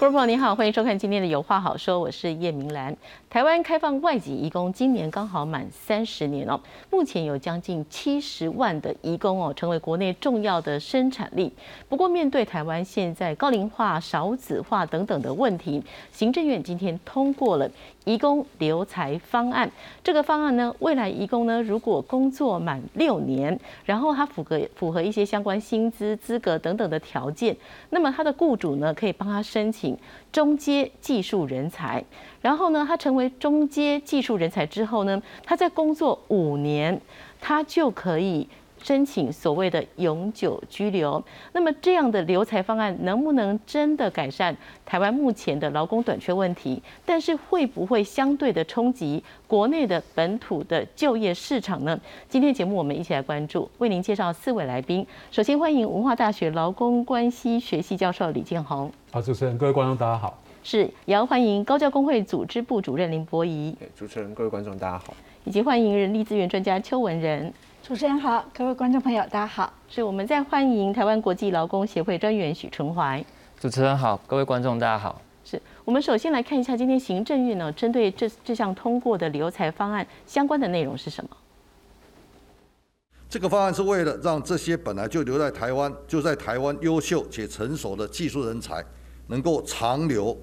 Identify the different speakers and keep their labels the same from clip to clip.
Speaker 1: 观众朋友您好，欢迎收看今天的《有话好说》，我是叶明兰。台湾开放外籍移工，今年刚好满三十年哦。目前有将近七十万的移工哦，成为国内重要的生产力。不过，面对台湾现在高龄化、少子化等等的问题，行政院今天通过了移工留才方案。这个方案呢，未来移工呢，如果工作满六年，然后他符合符合一些相关薪资资格等等的条件，那么他的雇主呢，可以帮他申请。中阶技术人才，然后呢，他成为中阶技术人才之后呢，他在工作五年，他就可以。申请所谓的永久居留，那么这样的留才方案能不能真的改善台湾目前的劳工短缺问题？但是会不会相对的冲击国内的本土的就业市场呢？今天节目我们一起来关注，为您介绍四位来宾。首先欢迎文化大学劳工关系学系教授李建宏。
Speaker 2: 好，主持人，各位观众，大家好。
Speaker 1: 是，也要欢迎高教工会组织部主任林博仪。
Speaker 3: 主持人，各位观众，大家好。
Speaker 1: 以及欢迎人力资源专家邱文仁。
Speaker 4: 主持人好，各位观众朋友，大家好。
Speaker 1: 是我们在欢迎台湾国际劳工协会专员许春怀。
Speaker 5: 主持人好，各位观众大家好。
Speaker 1: 是我们首先来看一下今天行政院呢针对这这项通过的留才方案相关的内容是什么？
Speaker 6: 这个方案是为了让这些本来就留在台湾、就在台湾优秀且成熟的技术人才能够长留，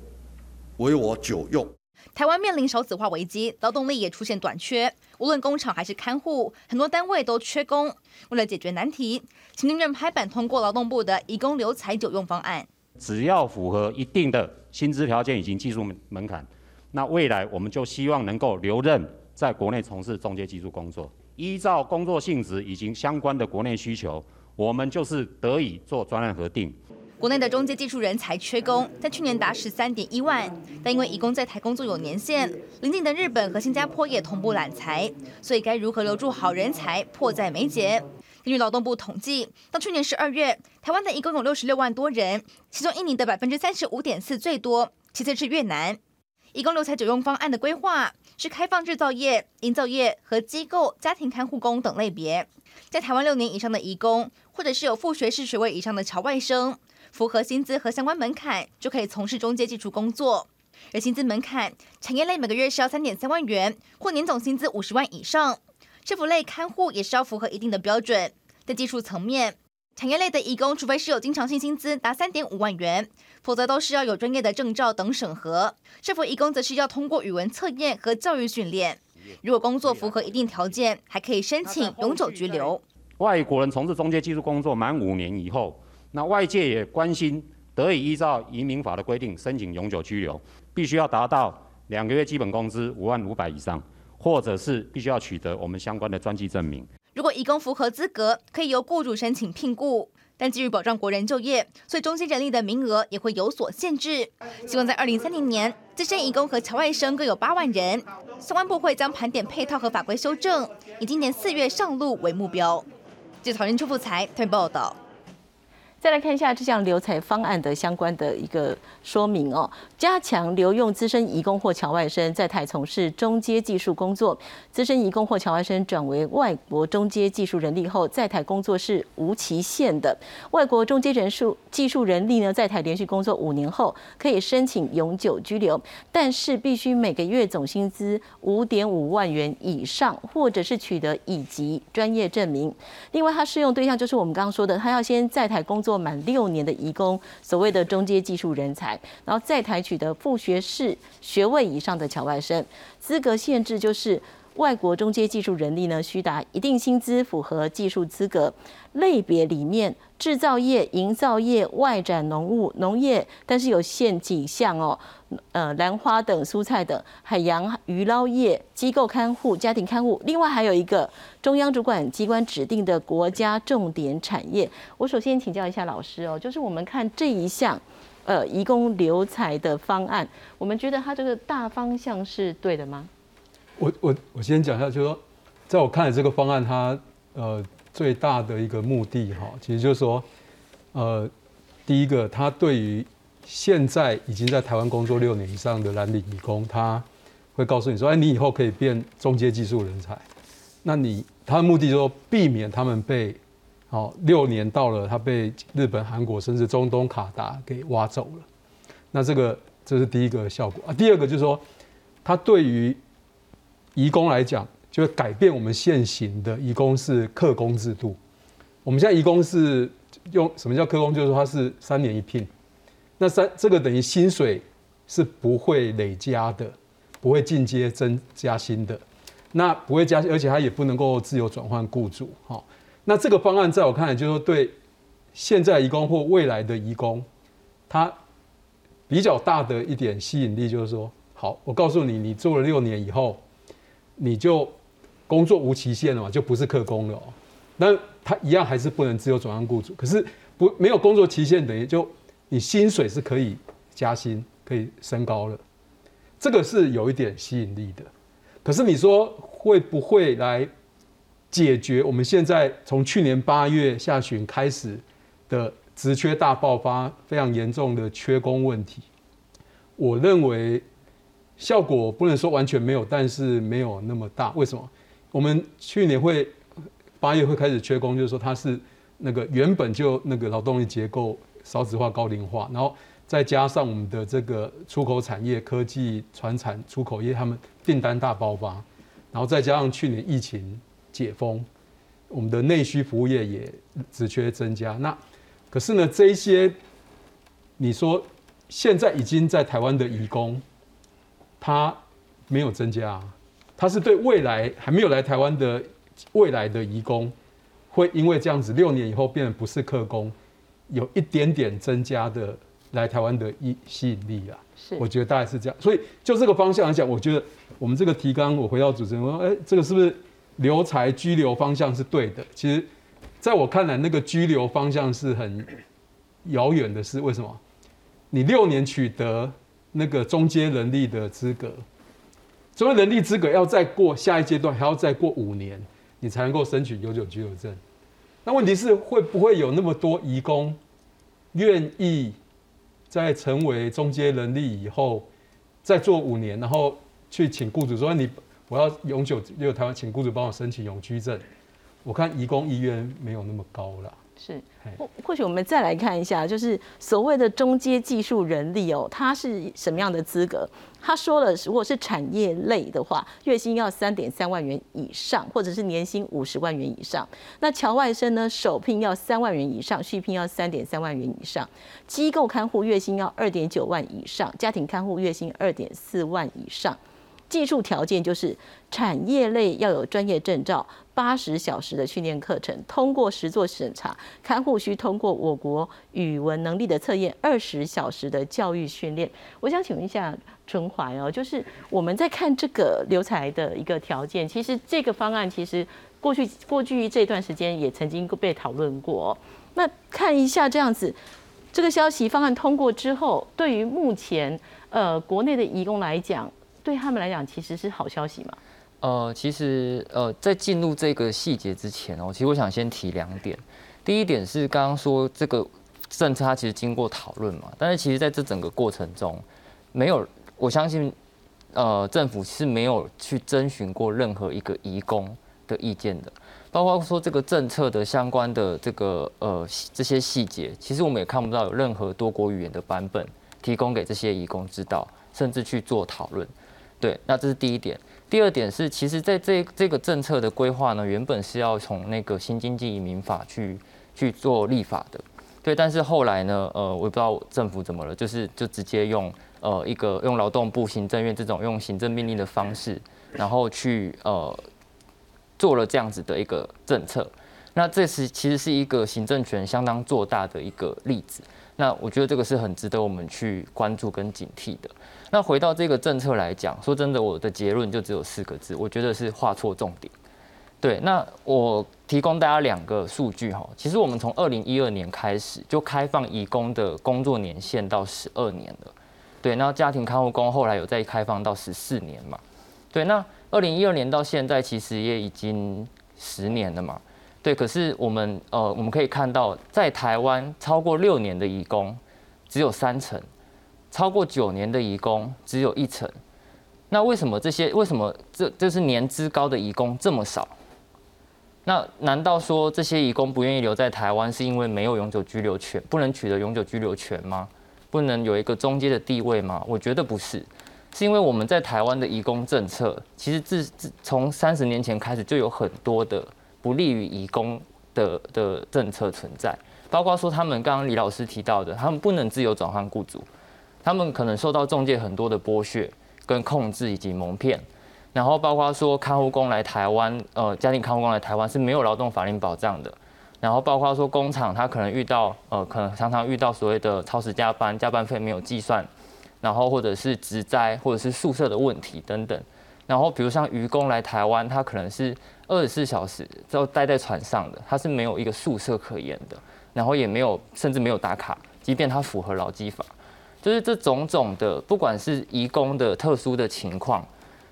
Speaker 6: 为我久用。
Speaker 7: 台湾面临少子化危机，劳动力也出现短缺。无论工厂还是看护，很多单位都缺工。为了解决难题，行政院拍板通过劳动部的移工留才久用方案。
Speaker 8: 只要符合一定的薪资条件以及技术门槛，那未来我们就希望能够留任在国内从事中介技术工作。依照工作性质以及相关的国内需求，我们就是得以做专案核定。
Speaker 7: 国内的中介技术人才缺工，在去年达十三点一万，但因为移工在台工作有年限，邻近的日本和新加坡也同步揽才，所以该如何留住好人才迫在眉睫。根据劳动部统计，到去年十二月，台湾的移工有六十六万多人，其中印尼的百分之三十五点四最多，其次是越南。移工留才九用方案的规划是开放制造业、营造业和机构、家庭看护工等类别，在台湾六年以上的移工，或者是有副学士学位以上的侨外生。符合薪资和相关门槛，就可以从事中介技术工作。而薪资门槛，产业类每个月是要三点三万元，或年总薪资五十万以上；社服类看护也是要符合一定的标准。在技术层面，产业类的义工，除非是有经常性薪资达三点五万元，否则都是要有专业的证照等审核。社服义工则是要通过语文测验和教育训练。如果工作符合一定条件，还可以申请永久居留。
Speaker 8: 外国人从事中介技术工作满五年以后。那外界也关心，得以依照移民法的规定申请永久居留，必须要达到两个月基本工资五万五百以上，或者是必须要取得我们相关的专技证明。
Speaker 7: 如果移工符合资格，可以由雇主申请聘雇，但基于保障国人就业，所以中心人力的名额也会有所限制。希望在二零三零年，资深移工和侨外生各有八万人，相关部会将盘点配套和法规修正，以今年四月上路为目标。记者曹仁邱富才台报道。
Speaker 1: 再来看一下这项留才方案的相关的一个说明哦，加强留用资深移工或侨外生在台从事中阶技术工作，资深移工或侨外生转为外国中阶技术人力后，在台工作是无期限的。外国中阶人数技术人力呢，在台连续工作五年后，可以申请永久居留，但是必须每个月总薪资五点五万元以上，或者是取得乙级专业证明。另外，它适用对象就是我们刚刚说的，他要先在台工作。满六年的移工，所谓的中阶技术人才，然后再台取的副学士学位以上的侨外生，资格限制就是外国中阶技术人力呢，需达一定薪资，符合技术资格类别里面，制造业、营造业、外展农务、农业，但是有限几项哦。呃，兰花等蔬菜等海洋鱼捞业、机构看护、家庭看护，另外还有一个中央主管机关指定的国家重点产业。我首先请教一下老师哦，就是我们看这一项呃，移工留才的方案，我们觉得它这个大方向是对的吗？
Speaker 2: 我我我先讲一下，就是说，在我看来，这个方案它呃最大的一个目的哈，其实就是说，呃，第一个，它对于现在已经在台湾工作六年以上的蓝领移工，他会告诉你说：“哎，你以后可以变中阶技术人才。”那你他的目的就是说，避免他们被哦六年到了，他被日本、韩国甚至中东卡达给挖走了。那这个这是第一个效果啊。第二个就是说，它对于移工来讲，就会改变我们现行的移工是客工制度。我们现在移工是用什么叫客工？就是说它是三年一聘，那三这个等于薪水是不会累加的，不会进阶增加薪的，那不会加，而且它也不能够自由转换雇主。好，那这个方案在我看来，就是说对现在移工或未来的移工，他比较大的一点吸引力就是说，好，我告诉你，你做了六年以后，你就工作无期限了嘛，就不是客工了。那他一样还是不能自由转换雇主，可是不没有工作期限，等于就你薪水是可以加薪、可以升高了，这个是有一点吸引力的。可是你说会不会来解决我们现在从去年八月下旬开始的职缺大爆发、非常严重的缺工问题？我认为效果不能说完全没有，但是没有那么大。为什么？我们去年会。八月会开始缺工，就是说它是那个原本就那个劳动力结构少子化、高龄化，然后再加上我们的这个出口产业、科技、传产、出口业，他们订单大爆发，然后再加上去年疫情解封，我们的内需服务业也职缺增加。那可是呢，这一些你说现在已经在台湾的移工，他没有增加，他是对未来还没有来台湾的。未来的移工会因为这样子六年以后变得不是客工，有一点点增加的来台湾的吸吸引力啊。
Speaker 1: 是，
Speaker 2: 我觉得大概是这样。所以就这个方向来讲，我觉得我们这个提纲，我回到主持人，我说，哎，这个是不是留才居留方向是对的？其实，在我看来，那个居留方向是很遥远的事。为什么？你六年取得那个中阶人力的资格，中阶能力资格要再过下一阶段，还要再过五年。你才能够申请永久居留证。那问题是会不会有那么多移工愿意在成为中间人力以后再做五年，然后去请雇主说你我要永久留台湾，请雇主帮我申请永居证？我看移工意愿没有那么高了。
Speaker 1: 是，或或许我们再来看一下，就是所谓的中阶技术人力哦，他是什么样的资格？他说了，如果是产业类的话，月薪要三点三万元以上，或者是年薪五十万元以上。那侨外生呢，首聘要三万元以上，续聘要三点三万元以上。机构看护月薪要二点九万以上，家庭看护月薪二点四万以上。技术条件就是产业类要有专业证照，八十小时的训练课程，通过实作审查，看护需通过我国语文能力的测验，二十小时的教育训练。我想请问一下春怀哦，就是我们在看这个留才的一个条件，其实这个方案其实过去过去这段时间也曾经被讨论过。那看一下这样子，这个消息方案通过之后，对于目前呃国内的移工来讲。对他们来讲，其实是好消息嘛？
Speaker 5: 呃，其实呃，在进入这个细节之前哦，其实我想先提两点。第一点是刚刚说这个政策它其实经过讨论嘛，但是其实在这整个过程中，没有我相信呃政府是没有去征询过任何一个移工的意见的，包括说这个政策的相关的这个呃这些细节，其实我们也看不到有任何多国语言的版本提供给这些移工知道，甚至去做讨论。对，那这是第一点。第二点是，其实在这这个政策的规划呢，原本是要从那个新经济移民法去去做立法的。对，但是后来呢，呃，我也不知道政府怎么了，就是就直接用呃一个用劳动部行政院这种用行政命令的方式，然后去呃做了这样子的一个政策。那这是其实是一个行政权相当做大的一个例子。那我觉得这个是很值得我们去关注跟警惕的。那回到这个政策来讲，说真的，我的结论就只有四个字，我觉得是画错重点。对，那我提供大家两个数据哈，其实我们从二零一二年开始就开放移工的工作年限到十二年了。对，那家庭看护工后来有再开放到十四年嘛？对，那二零一二年到现在其实也已经十年了嘛？对，可是我们呃，我们可以看到，在台湾超过六年的移工只有三成，超过九年的移工只有一成。那为什么这些？为什么这这是年资高的移工这么少？那难道说这些移工不愿意留在台湾，是因为没有永久居留权，不能取得永久居留权吗？不能有一个中间的地位吗？我觉得不是，是因为我们在台湾的移工政策，其实自自从三十年前开始就有很多的不利于移工的的政策存在，包括说他们刚刚李老师提到的，他们不能自由转换雇主，他们可能受到中介很多的剥削跟控制以及蒙骗。然后包括说看护工来台湾，呃，家庭看护工来台湾是没有劳动法令保障的。然后包括说工厂他可能遇到，呃，可能常常遇到所谓的超时加班，加班费没有计算，然后或者是职灾或者是宿舍的问题等等。然后比如像渔工来台湾，他可能是二十四小时都待在船上的，他是没有一个宿舍可言的，然后也没有甚至没有打卡，即便他符合劳基法，就是这种种的，不管是移工的特殊的情况。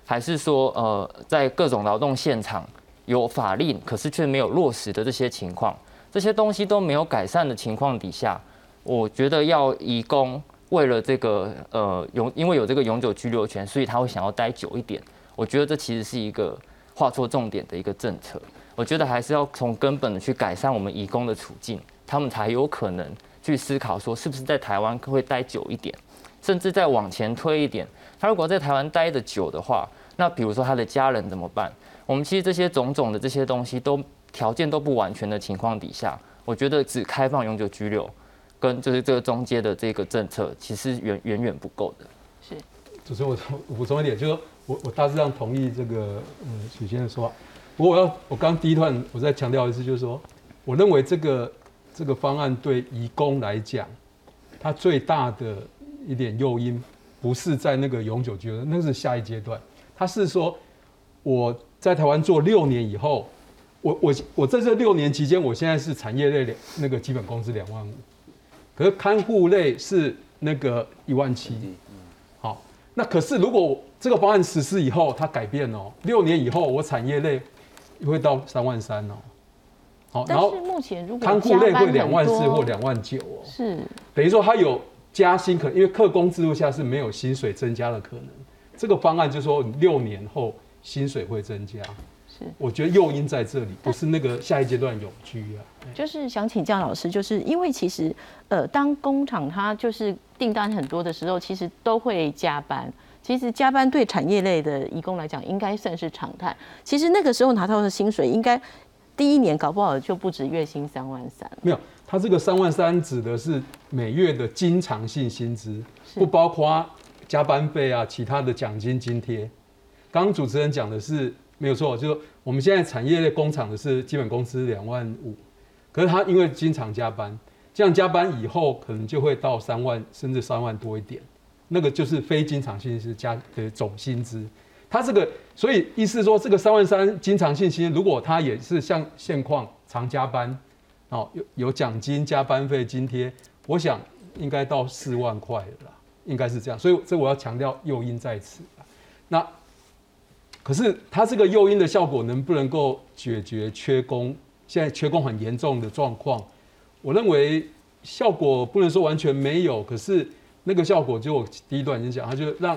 Speaker 5: 还是说，呃，在各种劳动现场有法令，可是却没有落实的这些情况，这些东西都没有改善的情况底下，我觉得要移工为了这个，呃，永因为有这个永久居留权，所以他会想要待久一点。我觉得这其实是一个画错重点的一个政策。我觉得还是要从根本的去改善我们移工的处境，他们才有可能去思考说，是不是在台湾会待久一点，甚至再往前推一点。他如果在台湾待的久的话，那比如说他的家人怎么办？我们其实这些种种的这些东西都条件都不完全的情况底下，我觉得只开放永久居留，跟就是这个中间的这个政策，其实远远远不够的。
Speaker 1: 是，
Speaker 2: 主持人我补充一点，就是我我大致上同意这个呃许先生说话。不过我要我刚第一段我再强调一次，就是说，我认为这个这个方案对移工来讲，它最大的一点诱因。不是在那个永久居留，那是下一阶段。他是说，我在台湾做六年以后，我我我在这六年期间，我现在是产业类两那个基本工资两万五，可是看护类是那个一万七。好，那可是如果这个方案实施以后，它改变哦，六年以后我产业类会到三万三哦。
Speaker 1: 好，然后目前如果
Speaker 2: 看护类会两万四或两万九哦，
Speaker 1: 是
Speaker 2: 等于说它有。加薪可因为客工制度下是没有薪水增加的可能，这个方案就说六年后薪水会增加，是我觉得诱因在这里，不是那个下一阶段永居啊。
Speaker 1: 就是想请教老师，就是因为其实呃，当工厂它就是订单很多的时候，其实都会加班。其实加班对产业类的移工来讲，应该算是常态。其实那个时候拿到的薪水，应该第一年搞不好就不止月薪三万三。
Speaker 2: 没有。他这个三万三指的是每月的经常性薪资，不包括加班费啊、其他的奖金津贴。刚刚主持人讲的是没有错，就是我们现在产业类工厂的是基本工资两万五，可是他因为经常加班，这样加班以后可能就会到三万甚至三万多一点，那个就是非经常性是加的总薪资。他这个所以意思说，这个三万三经常性薪，如果他也是像现况常加班。哦，有有奖金、加班费、津贴，我想应该到四万块了，应该是这样。所以这我要强调诱因在此。那可是它这个诱因的效果能不能够解决缺工？现在缺工很严重的状况，我认为效果不能说完全没有，可是那个效果就我第一段已经讲，它就让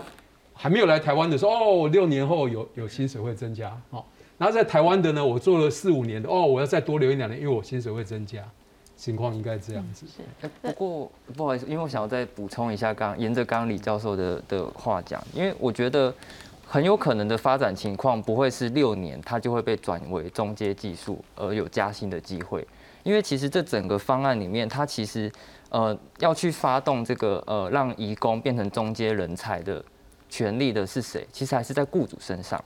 Speaker 2: 还没有来台湾的时候，哦，六年后有有薪水会增加，哦。然后在台湾的呢，我做了四五年的哦，我要再多留一两年，因为我薪水会增加，情况应该这样子。
Speaker 5: 是，不过不好意思，因为我想要再补充一下，刚沿着刚刚李教授的的话讲，因为我觉得很有可能的发展情况不会是六年，它就会被转为中阶技术而有加薪的机会，因为其实这整个方案里面，它其实呃要去发动这个呃让移工变成中阶人才的权利的是谁？其实还是在雇主身上。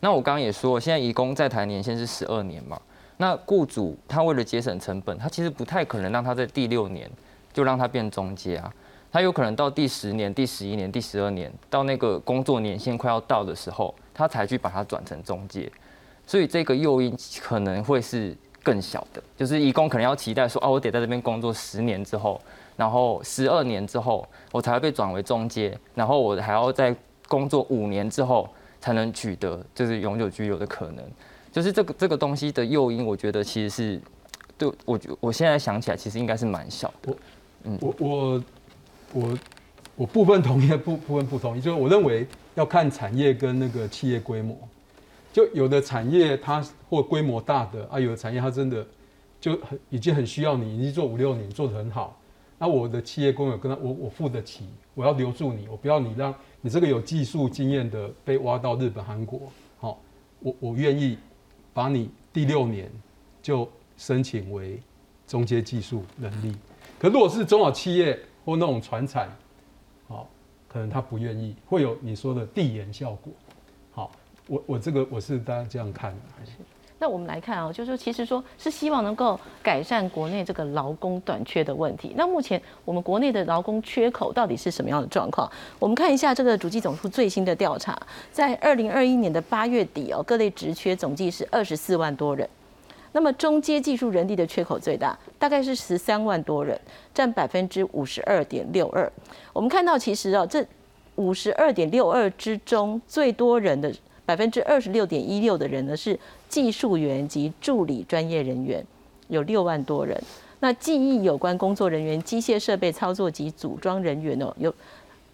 Speaker 5: 那我刚刚也说，现在移工在台年限是十二年嘛？那雇主他为了节省成本，他其实不太可能让他在第六年就让他变中介啊。他有可能到第十年、第十一年、第十二年，到那个工作年限快要到的时候，他才去把它转成中介。所以这个诱因可能会是更小的，就是移工可能要期待说，哦，我得在这边工作十年之后，然后十二年之后，我才会被转为中介，然后我还要在工作五年之后。才能取得就是永久居留的可能，就是这个这个东西的诱因，我觉得其实是对我我现在想起来，其实应该是蛮小的。
Speaker 2: 嗯，我我我我部分同意，部部分不同意，就是我认为要看产业跟那个企业规模。就有的产业它或规模大的啊，有的产业它真的就很已经很需要你，已经做五六年做得很好，那我的企业工友跟他，我我付得起，我要留住你，我不要你让你这个有技术经验的被挖到日本、韩国，好，我我愿意把你第六年就申请为中阶技术能力。可如果是中小企业或那种传产，好，可能他不愿意，会有你说的递延效果。好，我我这个我是大家这样看的。
Speaker 1: 那我们来看啊，就是说，其实说是希望能够改善国内这个劳工短缺的问题。那目前我们国内的劳工缺口到底是什么样的状况？我们看一下这个主计总处最新的调查，在二零二一年的八月底哦，各类职缺总计是二十四万多人。那么中阶技术人力的缺口最大，大概是十三万多人，占百分之五十二点六二。我们看到其实哦，这五十二点六二之中，最多人的。百分之二十六点一六的人呢是技术员及助理专业人员，有六万多人。那记忆有关工作人员、机械设备操作及组装人员哦，有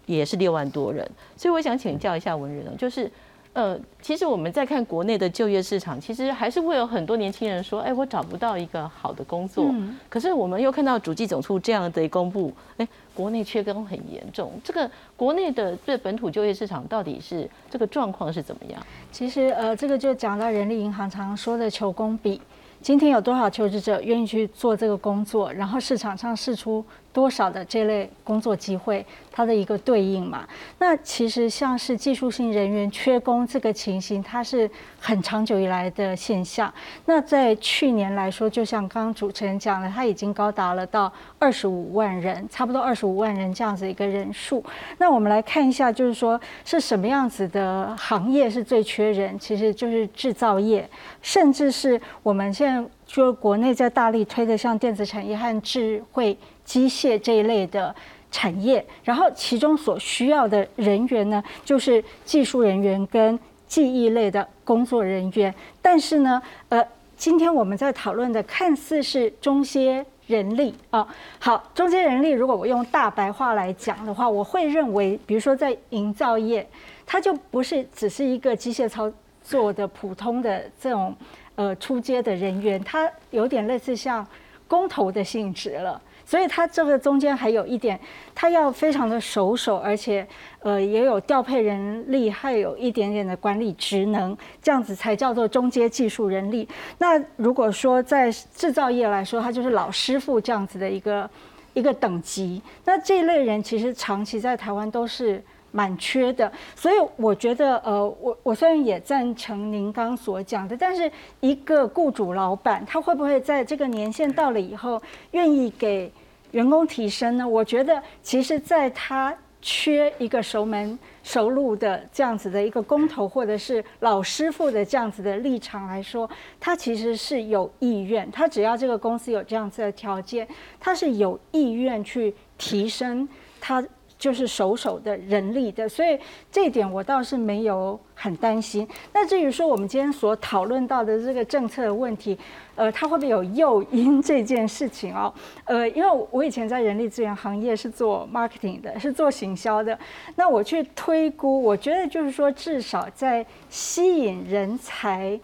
Speaker 1: 也是六万多人。所以我想请教一下文人哦，就是。呃，其实我们在看国内的就业市场，其实还是会有很多年轻人说，哎，我找不到一个好的工作。可是我们又看到主计总处这样的公布，哎，国内缺工很严重。这个国内的这本土就业市场到底是这个状况是怎么样？
Speaker 4: 其实呃，这个就讲到人力银行常说的求工比，今天有多少求职者愿意去做这个工作，然后市场上试出多少的这类工作机会。它的一个对应嘛，那其实像是技术性人员缺工这个情形，它是很长久以来的现象。那在去年来说，就像刚刚主持人讲的，它已经高达了到二十五万人，差不多二十五万人这样子一个人数。那我们来看一下，就是说是什么样子的行业是最缺人？其实就是制造业，甚至是我们现在说国内在大力推的像电子产业和智慧机械这一类的。产业，然后其中所需要的人员呢，就是技术人员跟记忆类的工作人员。但是呢，呃，今天我们在讨论的看似是中阶人力啊。好，中间人力，如果我用大白话来讲的话，我会认为，比如说在营造业，它就不是只是一个机械操作的普通的这种呃出街的人员，他有点类似像工头的性质了。所以他这个中间还有一点，他要非常的熟手，而且呃也有调配人力，还有一点点的管理职能，这样子才叫做中阶技术人力。那如果说在制造业来说，他就是老师傅这样子的一个一个等级。那这一类人其实长期在台湾都是。蛮缺的，所以我觉得，呃，我我虽然也赞成您刚所讲的，但是一个雇主老板，他会不会在这个年限到了以后，愿意给员工提升呢？我觉得，其实在他缺一个熟门熟路的这样子的一个工头，或者是老师傅的这样子的立场来说，他其实是有意愿，他只要这个公司有这样子的条件，他是有意愿去提升他。就是手手的人力的，所以这一点我倒是没有很担心。那至于说我们今天所讨论到的这个政策的问题，呃，它会不会有诱因这件事情哦？呃，因为我以前在人力资源行业是做 marketing 的，是做行销的。那我去推估，我觉得就是说，至少在吸引人才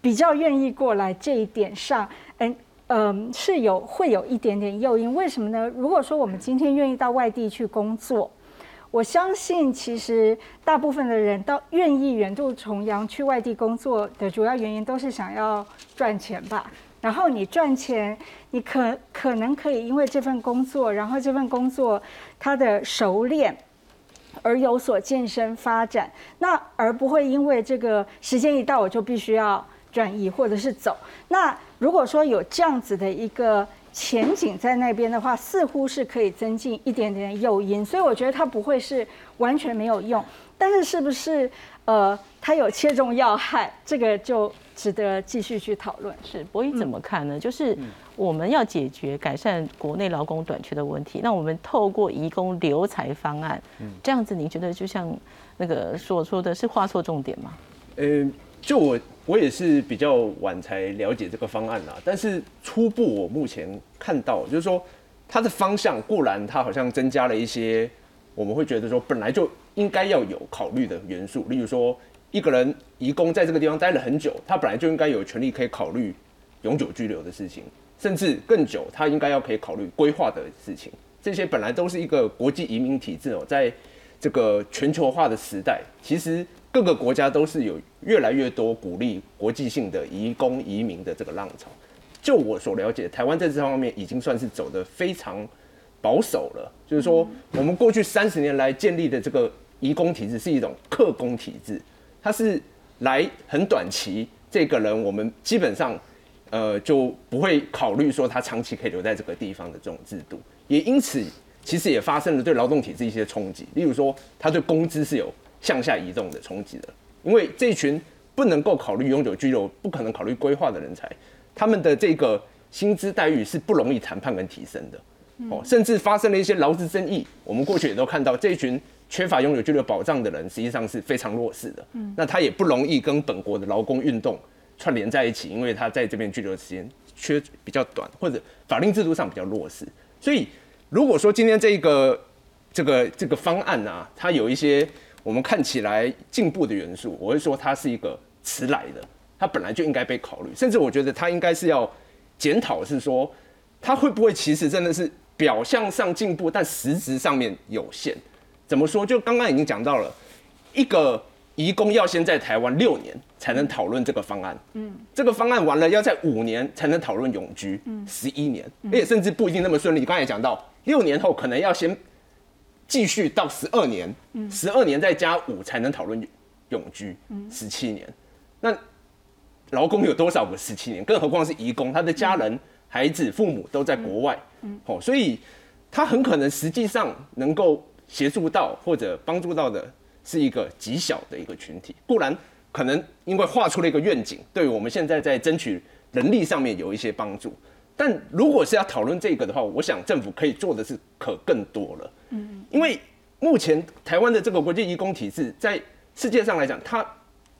Speaker 4: 比较愿意过来这一点上，嗯。嗯，是有会有一点点诱因，为什么呢？如果说我们今天愿意到外地去工作，我相信其实大部分的人到愿意远渡重洋去外地工作的主要原因都是想要赚钱吧。然后你赚钱，你可可能可以因为这份工作，然后这份工作它的熟练而有所晋升发展，那而不会因为这个时间一到我就必须要转移或者是走那。如果说有这样子的一个前景在那边的话，似乎是可以增进一点点诱因，所以我觉得它不会是完全没有用。但是是不是呃，它有切中要害，这个就值得继续去讨论。
Speaker 1: 是博弈怎么看呢？就是我们要解决改善国内劳工短缺的问题，那我们透过移工留才方案，这样子，您觉得就像那个所说的是画错重点吗？
Speaker 3: 呃，就我。我也是比较晚才了解这个方案啦，但是初步我目前看到，就是说它的方向固然它好像增加了一些，我们会觉得说本来就应该要有考虑的元素，例如说一个人移工在这个地方待了很久，他本来就应该有权利可以考虑永久居留的事情，甚至更久，他应该要可以考虑规划的事情。这些本来都是一个国际移民体制哦，在这个全球化的时代，其实各个国家都是有越来越多鼓励国际性的移工移民的这个浪潮。就我所了解，台湾在这方面已经算是走得非常保守了。就是说，我们过去三十年来建立的这个移工体制是一种客工体制，它是来很短期，这个人我们基本上呃就不会考虑说他长期可以留在这个地方的这种制度。也因此，其实也发生了对劳动体制一些冲击，例如说，他对工资是有向下移动的冲击的，因为这群不能够考虑永久居留、不可能考虑规划的人才。他们的这个薪资待遇是不容易谈判跟提升的，哦，甚至发生了一些劳资争议。我们过去也都看到，这一群缺乏永久居留保障的人，实际上是非常弱势的。嗯，那他也不容易跟本国的劳工运动串联在一起，因为他在这边居留的时间缺比较短，或者法令制度上比较弱势。所以，如果说今天这个这个这个方案啊，它有一些我们看起来进步的元素，我会说它是一个迟来的。它本来就应该被考虑，甚至我觉得它应该是要检讨，是说它会不会其实真的是表象上进步，但实质上面有限。怎么说？就刚刚已经讲到了，一个移工要先在台湾六年才能讨论这个方案，嗯，这个方案完了要在五年才能讨论永居，嗯，十一年，而且甚至不一定那么顺利。刚才讲到六年后可能要先继续到十二年，嗯，十二年再加五才能讨论永居，嗯，十七年，那。劳工有多少个十七年？更何况是移工，他的家人、孩子、父母都在国外，哦，所以他很可能实际上能够协助到或者帮助到的是一个极小的一个群体。固然可能因为画出了一个愿景，对我们现在在争取人力上面有一些帮助，但如果是要讨论这个的话，我想政府可以做的是可更多了。嗯，因为目前台湾的这个国际移工体制，在世界上来讲，它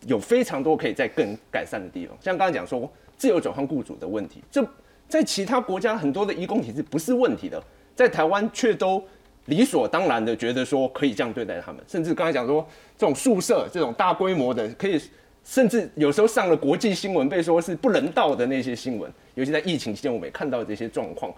Speaker 3: 有非常多可以在更改善的地方，像刚才讲说自由转换雇主的问题，这在其他国家很多的移工体制不是问题的，在台湾却都理所当然的觉得说可以这样对待他们，甚至刚才讲说这种宿舍这种大规模的，可以甚至有时候上了国际新闻，被说是不人道的那些新闻，尤其在疫情期间，我们也看到这些状况，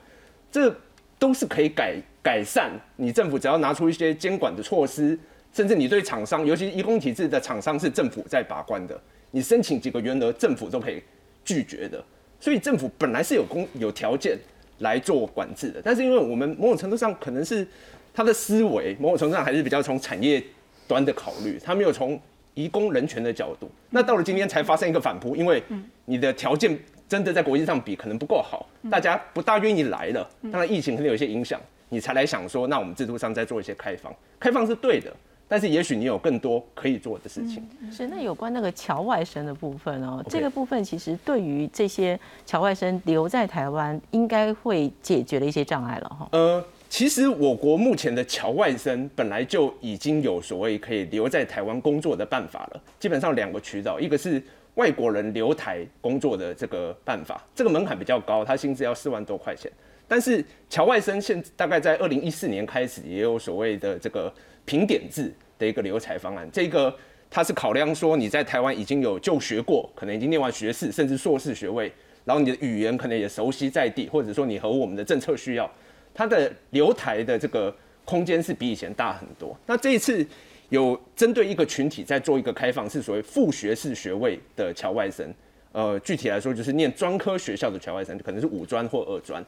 Speaker 3: 这都是可以改改善。你政府只要拿出一些监管的措施。甚至你对厂商，尤其移工体制的厂商是政府在把关的，你申请几个原额，政府都可以拒绝的。所以政府本来是有公有条件来做管制的，但是因为我们某种程度上可能是他的思维，某种程度上还是比较从产业端的考虑，他没有从移工人权的角度。那到了今天才发生一个反扑，因为你的条件真的在国际上比可能不够好，大家不大愿意来了。当然疫情可能有一些影响，你才来想说，那我们制度上再做一些开放，开放是对的。但是也许你有更多可以做的事情。
Speaker 1: 是那有关那个侨外生的部分哦，这个部分其实对于这些侨外生留在台湾，应该会解决了一些障碍了哈。
Speaker 3: 呃，其实我国目前的侨外生本来就已经有所谓可以留在台湾工作的办法了，基本上两个渠道，一个是外国人留台工作的这个办法，这个门槛比较高，他薪资要四万多块钱。但是侨外生现大概在二零一四年开始也有所谓的这个。评点制的一个留才方案，这个它是考量说你在台湾已经有就学过，可能已经念完学士甚至硕士学位，然后你的语言可能也熟悉在地，或者说你和我们的政策需要，它的留台的这个空间是比以前大很多。那这一次有针对一个群体在做一个开放，是所谓副学士学位的侨外生，呃，具体来说就是念专科学校的侨外生，可能是五专或二专，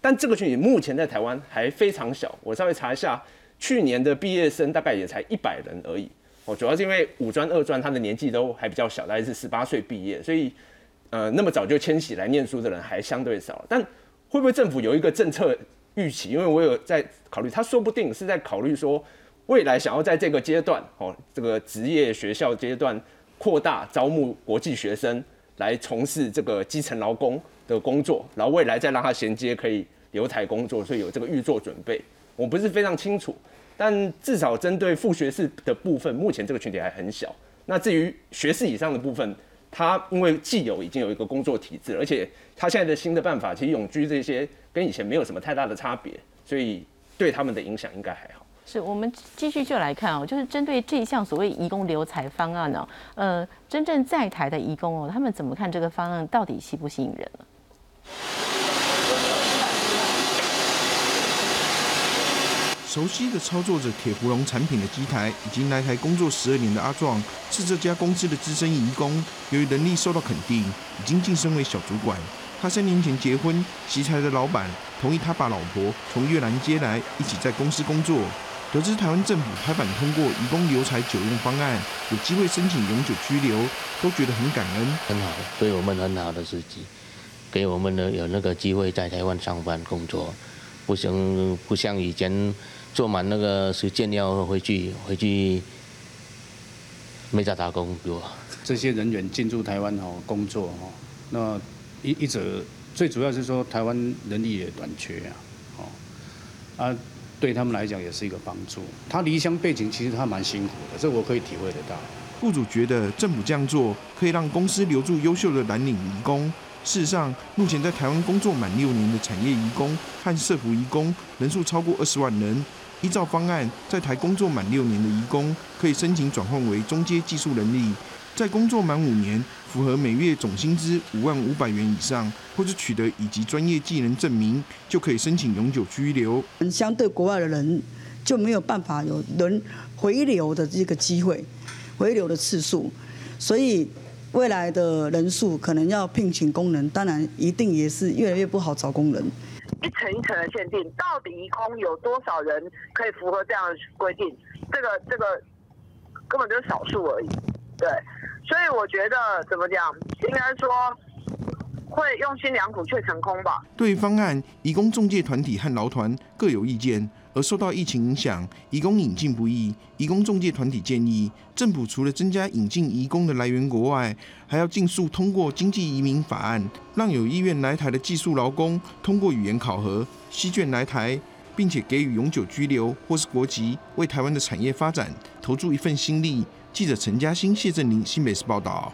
Speaker 3: 但这个群体目前在台湾还非常小，我稍微查一下。去年的毕业生大概也才一百人而已，哦，主要是因为五专、二专他的年纪都还比较小，大概是十八岁毕业，所以，呃，那么早就迁徙来念书的人还相对少。但会不会政府有一个政策预期？因为我有在考虑，他说不定是在考虑说，未来想要在这个阶段，哦，这个职业学校阶段扩大招募国际学生来从事这个基层劳工的工作，然后未来再让他衔接可以留台工作，所以有这个预做准备。我不是非常清楚。但至少针对副学士的部分，目前这个群体还很小。那至于学士以上的部分，他因为既有已经有一个工作体制，而且他现在的新的办法，其实永居这些跟以前没有什么太大的差别，所以对他们的影响应该还好。
Speaker 1: 是我们继续就来看哦，就是针对这一项所谓移工留才方案呢，呃，真正在台的移工哦，他们怎么看这个方案到底吸不吸引人呢？
Speaker 9: 熟悉的操作着铁芙蓉产品的机台，已经来台工作十二年的阿壮，是这家公司的资深移工。由于能力受到肯定，已经晋升为小主管。他三年前结婚，席材的老板同意他把老婆从越南接来，一起在公司工作。得知台湾政府拍板通过移工留才久用方案，有机会申请永久居留，都觉得很感恩。
Speaker 10: 很好，对我们很好的事情，给我们呢有那个机会在台湾上班工作，不像不像以前。做满那个时间要回去，回去没在打工，对吧？
Speaker 11: 这些人员进驻台湾哦工作哦，那一一则最主要是说台湾人力也短缺啊，哦啊对他们来讲也是一个帮助。他离乡背景其实他蛮辛苦的，这我可以体会得到。
Speaker 9: 雇主觉得政府这样做可以让公司留住优秀的蓝领移工。事实上，目前在台湾工作满六年的产业移工和社服移工人数超过二十万人。依照方案，在台工作满六年的移工可以申请转换为中阶技术能力，在工作满五年，符合每月总薪资五万五百元以上，或者取得以及专业技能证明，就可以申请永久居留。
Speaker 12: 相对国外的人就没有办法有人回流的这个机会，回流的次数，所以未来的人数可能要聘请工人，当然一定也是越来越不好找工人。
Speaker 13: 一层一层的限定，到底一空有多少人可以符合这样的规定？这个这个根本就是少数而已，对。所以我觉得怎么讲，应该说会用心良苦却成空吧。
Speaker 9: 对方案，移工中介团体和劳团各有意见。而受到疫情影响，移工引进不易。移工中介团体建议，政府除了增加引进移工的来源国外，还要尽速通过经济移民法案，让有意愿来台的技术劳工通过语言考核，吸卷来台，并且给予永久居留或是国籍，为台湾的产业发展投注一份心力。记者陈嘉欣、谢振林新北市报道。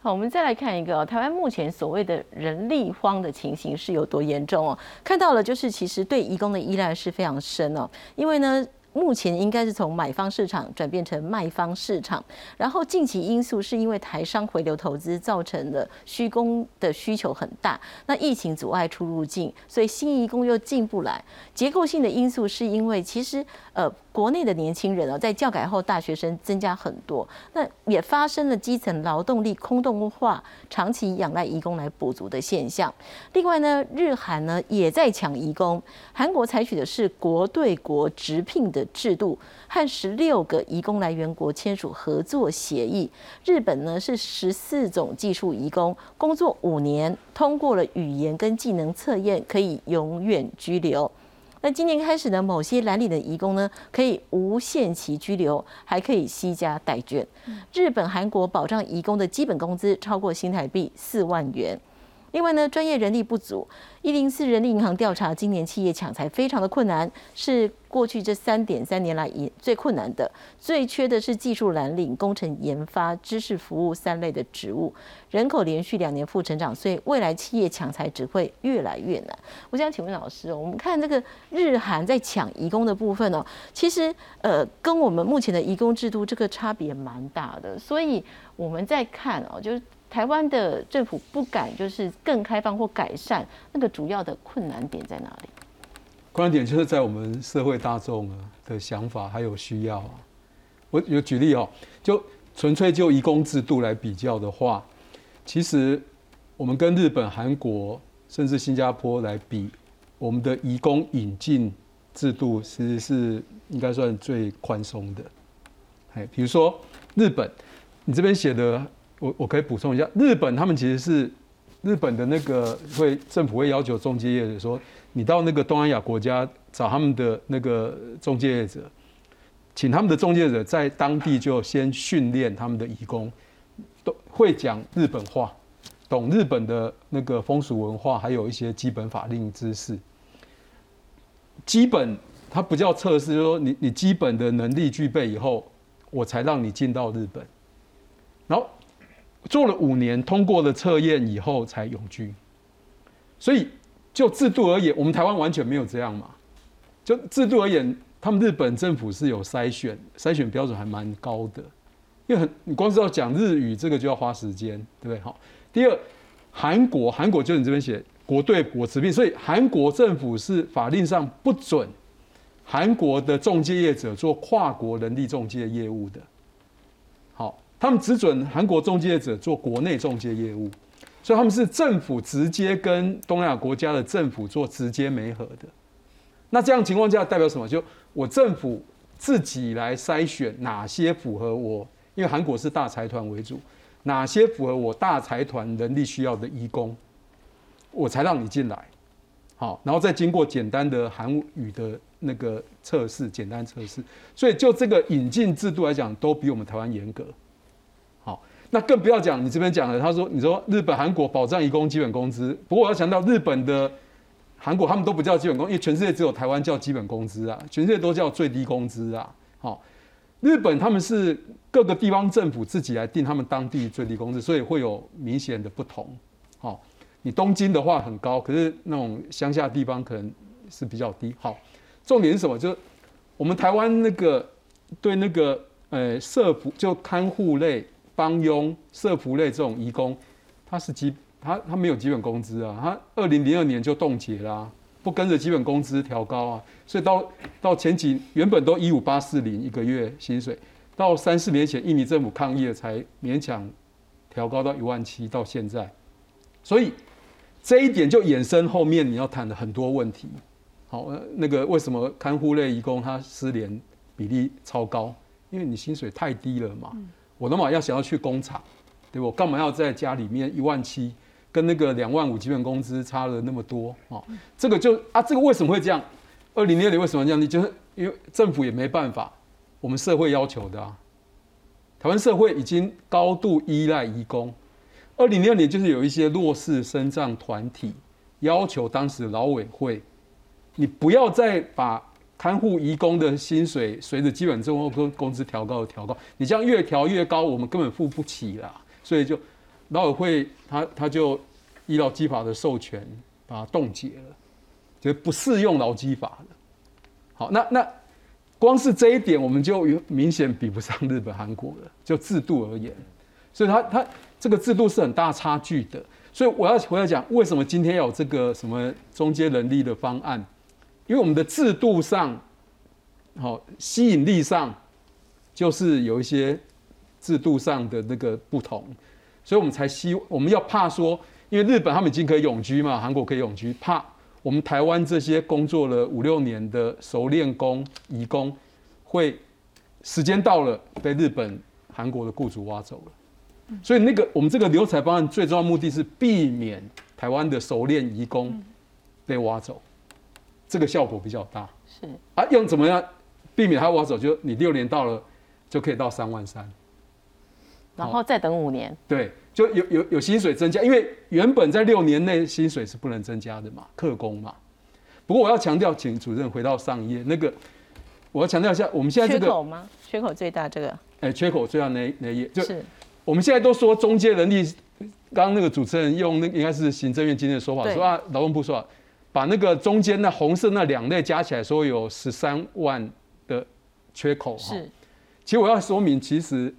Speaker 1: 好，我们再来看一个台湾目前所谓的人力荒的情形是有多严重哦？看到了，就是其实对移工的依赖是非常深哦，因为呢。目前应该是从买方市场转变成卖方市场，然后近期因素是因为台商回流投资造成的虚工的需求很大，那疫情阻碍出入境，所以新移工又进不来。结构性的因素是因为其实呃国内的年轻人哦，在教改后大学生增加很多，那也发生了基层劳动力空洞化，长期仰赖移工来补足的现象。另外呢，日韩呢也在抢移工，韩国采取的是国对国直聘的的。制度和十六个移工来源国签署合作协议。日本呢是十四种技术移工，工作五年，通过了语言跟技能测验，可以永远居留。那今年开始呢，某些蓝领的移工呢可以无限期居留，还可以惜家带卷。日本、韩国保障移工的基本工资超过新台币四万元。另外呢，专业人力不足。一零四人力银行调查，今年企业抢才非常的困难，是过去这三点三年来也最困难的。最缺的是技术蓝领、工程研发、知识服务三类的职务。人口连续两年负成长，所以未来企业抢才只会越来越难。我想请问老师，我们看这个日韩在抢移工的部分哦，其实呃跟我们目前的移工制度这个差别蛮大的。所以我们在看哦，就是。台湾的政府不敢就是更开放或改善，那个主要的困难点在哪里？
Speaker 2: 困难点就是在我们社会大众啊的想法还有需要啊。我有举例哦，就纯粹就移工制度来比较的话，其实我们跟日本、韩国甚至新加坡来比，我们的移工引进制度其实是应该算最宽松的。哎，比如说日本，你这边写的。我我可以补充一下，日本他们其实是日本的那个会政府会要求中介业者说，你到那个东南亚国家找他们的那个中介业者，请他们的中介者在当地就先训练他们的义工，都会讲日本话，懂日本的那个风俗文化，还有一些基本法令知识。基本它不叫测试，就是说你你基本的能力具备以后，我才让你进到日本，然后。做了五年，通过了测验以后才永居，所以就制度而言，我们台湾完全没有这样嘛。就制度而言，他们日本政府是有筛选，筛选标准还蛮高的。因为很，你光是要讲日语，这个就要花时间，对不对？好，第二，韩国，韩国就你这边写国对国持币，所以韩国政府是法令上不准韩国的中介业者做跨国人力中介业务的，他们只准韩国中介者做国内中介业务，所以他们是政府直接跟东南亚国家的政府做直接媒合的。那这样情况下代表什么？就我政府自己来筛选哪些符合我，因为韩国是大财团为主，哪些符合我大财团人力需要的义工，我才让你进来。好，然后再经过简单的韩语的那个测试，简单测试，所以就这个引进制度来讲，都比我们台湾严格。那更不要讲你这边讲的，他说你说日本、韩国保障移工基本工资，不过我要强调，日本的、韩国他们都不叫基本工，因为全世界只有台湾叫基本工资啊，全世界都叫最低工资啊。好，日本他们是各个地方政府自己来定他们当地最低工资，所以会有明显的不同。好。你东京的话很高，可是那种乡下地方可能是比较低。好，重点是什么？就是我们台湾那个对那个呃社服就看护类、帮佣、社服类这种义工，他是基他他没有基本工资啊，他二零零二年就冻结啦，不跟着基本工资调高啊，所以到到前几原本都一五八四零一个月薪水，到三四年前印尼政府抗议了才勉强调高到一万七，到现在，所以。这一点就衍生后面你要谈的很多问题。好，那个为什么看护类义工他失联比例超高？因为你薪水太低了嘛。我那么要想要去工厂，对我干嘛要在家里面一万七，跟那个两万五基本工资差了那么多啊？这个就啊，这个为什么会这样？二零年为什么这样？你就是因为政府也没办法，我们社会要求的啊。台湾社会已经高度依赖义工。二零零二年，就是有一些弱势生障团体要求当时劳委会，你不要再把看护义工的薪水随着基本生活工工资调高调高，你这样越调越高，我们根本付不起啦。所以就劳委会他他就依劳基法的授权把它冻结了，就不适用劳基法了。好，那那光是这一点，我们就有明显比不上日本、韩国了，就制度而言。所以他他。这个制度是很大差距的，所以我要回来讲，为什么今天有这个什么中间人力的方案？因为我们的制度上，好吸引力上，就是有一些制度上的那个不同，所以我们才希我们要怕说，因为日本他们已经可以永居嘛，韩国可以永居，怕我们台湾这些工作了五六年的熟练工、移工，会时间到了被日本、韩国的雇主挖走了。所以那个我们这个留才方案最重要目的是避免台湾的熟练移工被挖走，这个效果比较大。
Speaker 1: 是
Speaker 2: 啊，用怎么样避免他挖走？就你六年到了就可以到三万三，
Speaker 1: 然后再等五年。
Speaker 2: 对，就有有有薪水增加，因为原本在六年内薪水是不能增加的嘛，克工嘛。不过我要强调，请主任回到上一页那个，我要强调一下，我们现在这个
Speaker 1: 缺口吗？缺口最大这个？
Speaker 2: 哎，缺口最大那那一页就是。我们现在都说中介能力，刚刚那个主持人用那应该是行政院今天的说法，说啊，劳动部说，把那个中间那红色那两类加起来，说有十三万的缺口。
Speaker 1: 哈，
Speaker 2: 其实我要说明，其实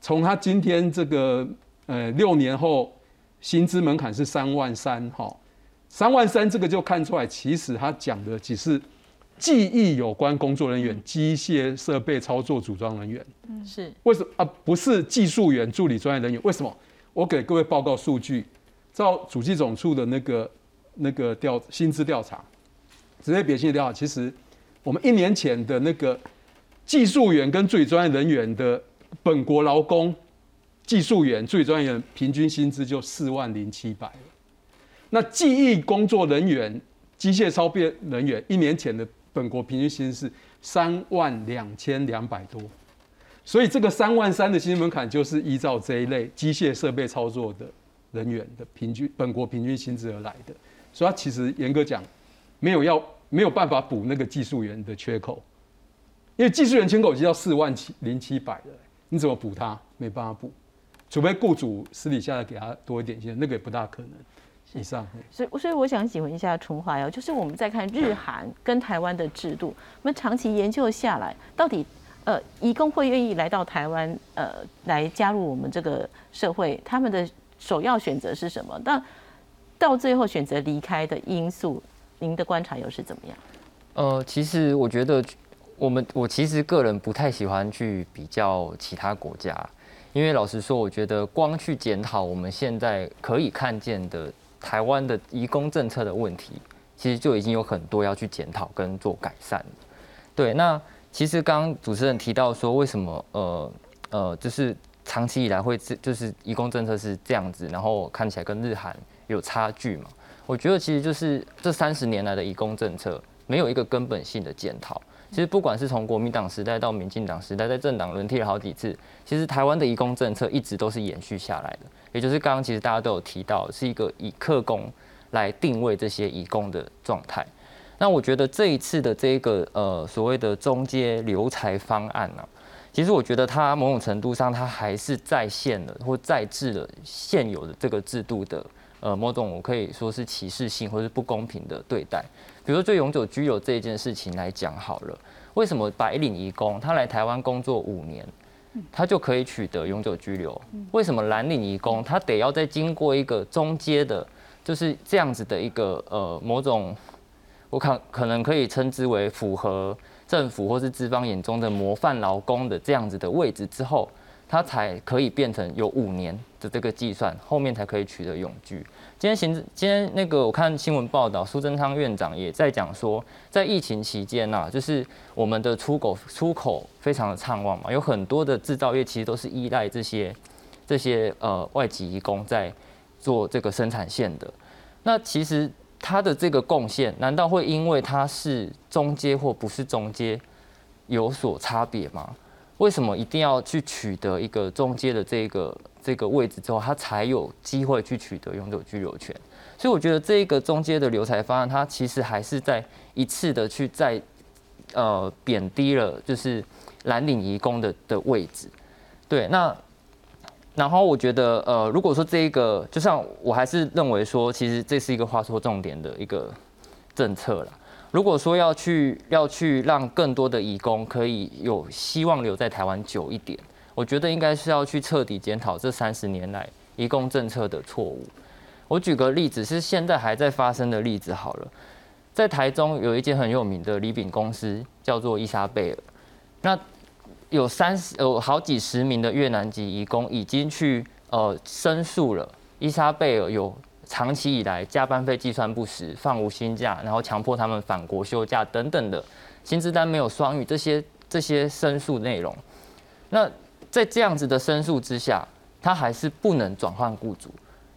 Speaker 2: 从他今天这个呃六年后薪资门槛是三万三，哈，三万三这个就看出来，其实他讲的只是。记忆有关工作人员、机械设备操作组装人员，
Speaker 1: 嗯，是
Speaker 2: 为什么啊？不是技术员、助理专业人员？为什么？我给各位报告数据，照主计总处的那个那个调薪资调查，职业别薪调查，其实我们一年前的那个技术员跟最专业人员的本国劳工技术员、最专业人平均薪资就四万零七百了。那记忆工作人员、机械操编人员一年前的本国平均薪资是三万两千两百多，所以这个三万三的薪资门槛就是依照这一类机械设备操作的人员的平均本国平均薪资而来的，所以它其实严格讲没有要没有办法补那个技术员的缺口，因为技术员缺口已经要四万七零七百了，你怎么补它？没办法补，除非雇主私底下给他多一点钱，那个也不大可能。以上，
Speaker 1: 所以所以我想请问一下春华哟，就是我们在看日韩跟台湾的制度，我们长期研究下来，到底呃，移工会愿意来到台湾呃来加入我们这个社会，他们的首要选择是什么？但到最后选择离开的因素，您的观察又是怎么样？
Speaker 5: 呃，其实我觉得我们我其实个人不太喜欢去比较其他国家，因为老实说，我觉得光去检讨我们现在可以看见的台湾的移工政策的问题，其实就已经有很多要去检讨跟做改善。对，那其实刚刚主持人提到说，为什么呃呃，就是长期以来会这就是移工政策是这样子，然后看起来跟日韩有差距嘛？我觉得其实就是这三十年来的移工政策没有一个根本性的检讨。其实不管是从国民党时代到民进党时代，在政党轮替了好几次，其实台湾的移工政策一直都是延续下来的。也就是刚刚其实大家都有提到，是一个以客工来定位这些移工的状态。那我觉得这一次的这个呃所谓的中阶留才方案呢，其实我觉得它某种程度上它还是再现了或再制了现有的这个制度的呃某种我可以说是歧视性或是不公平的对待。比如说就永久居留这一件事情来讲好了，为什么白领移工他来台湾工作五年，他就可以取得永久居留？为什么蓝领移工他得要再经过一个中阶的，就是这样子的一个呃某种？我看可能可以称之为符合政府或是资方眼中的模范劳工的这样子的位置之后，他才可以变成有五年的这个计算，后面才可以取得永居。今天行今天那个我看新闻报道，苏贞昌院长也在讲说，在疫情期间呐，就是我们的出口出口非常的畅旺嘛，有很多的制造业其实都是依赖这些这些呃外籍移工在做这个生产线的。那其实。他的这个贡献，难道会因为他是中阶或不是中阶有所差别吗？为什么一定要去取得一个中介的这个这个位置之后，他才有机会去取得永久居留权？所以我觉得这个中阶的留才方案，它其实还是在一次的去在呃贬低了就是蓝领移工的的位置。对，那。然后我觉得，呃，如果说这一个，就像我还是认为说，其实这是一个画错重点的一个政策了。如果说要去要去让更多的义工可以有希望留在台湾久一点，我觉得应该是要去彻底检讨这三十年来义工政策的错误。我举个例子，是现在还在发生的例子好了，在台中有一间很有名的礼品公司，叫做伊莎贝尔，那。有三十有好几十名的越南籍移工已经去呃申诉了，伊莎贝尔有长期以来加班费计算不实、放无薪假，然后强迫他们返国休假等等的薪资单没有双语这些这些申诉内容。那在这样子的申诉之下，他还是不能转换雇主，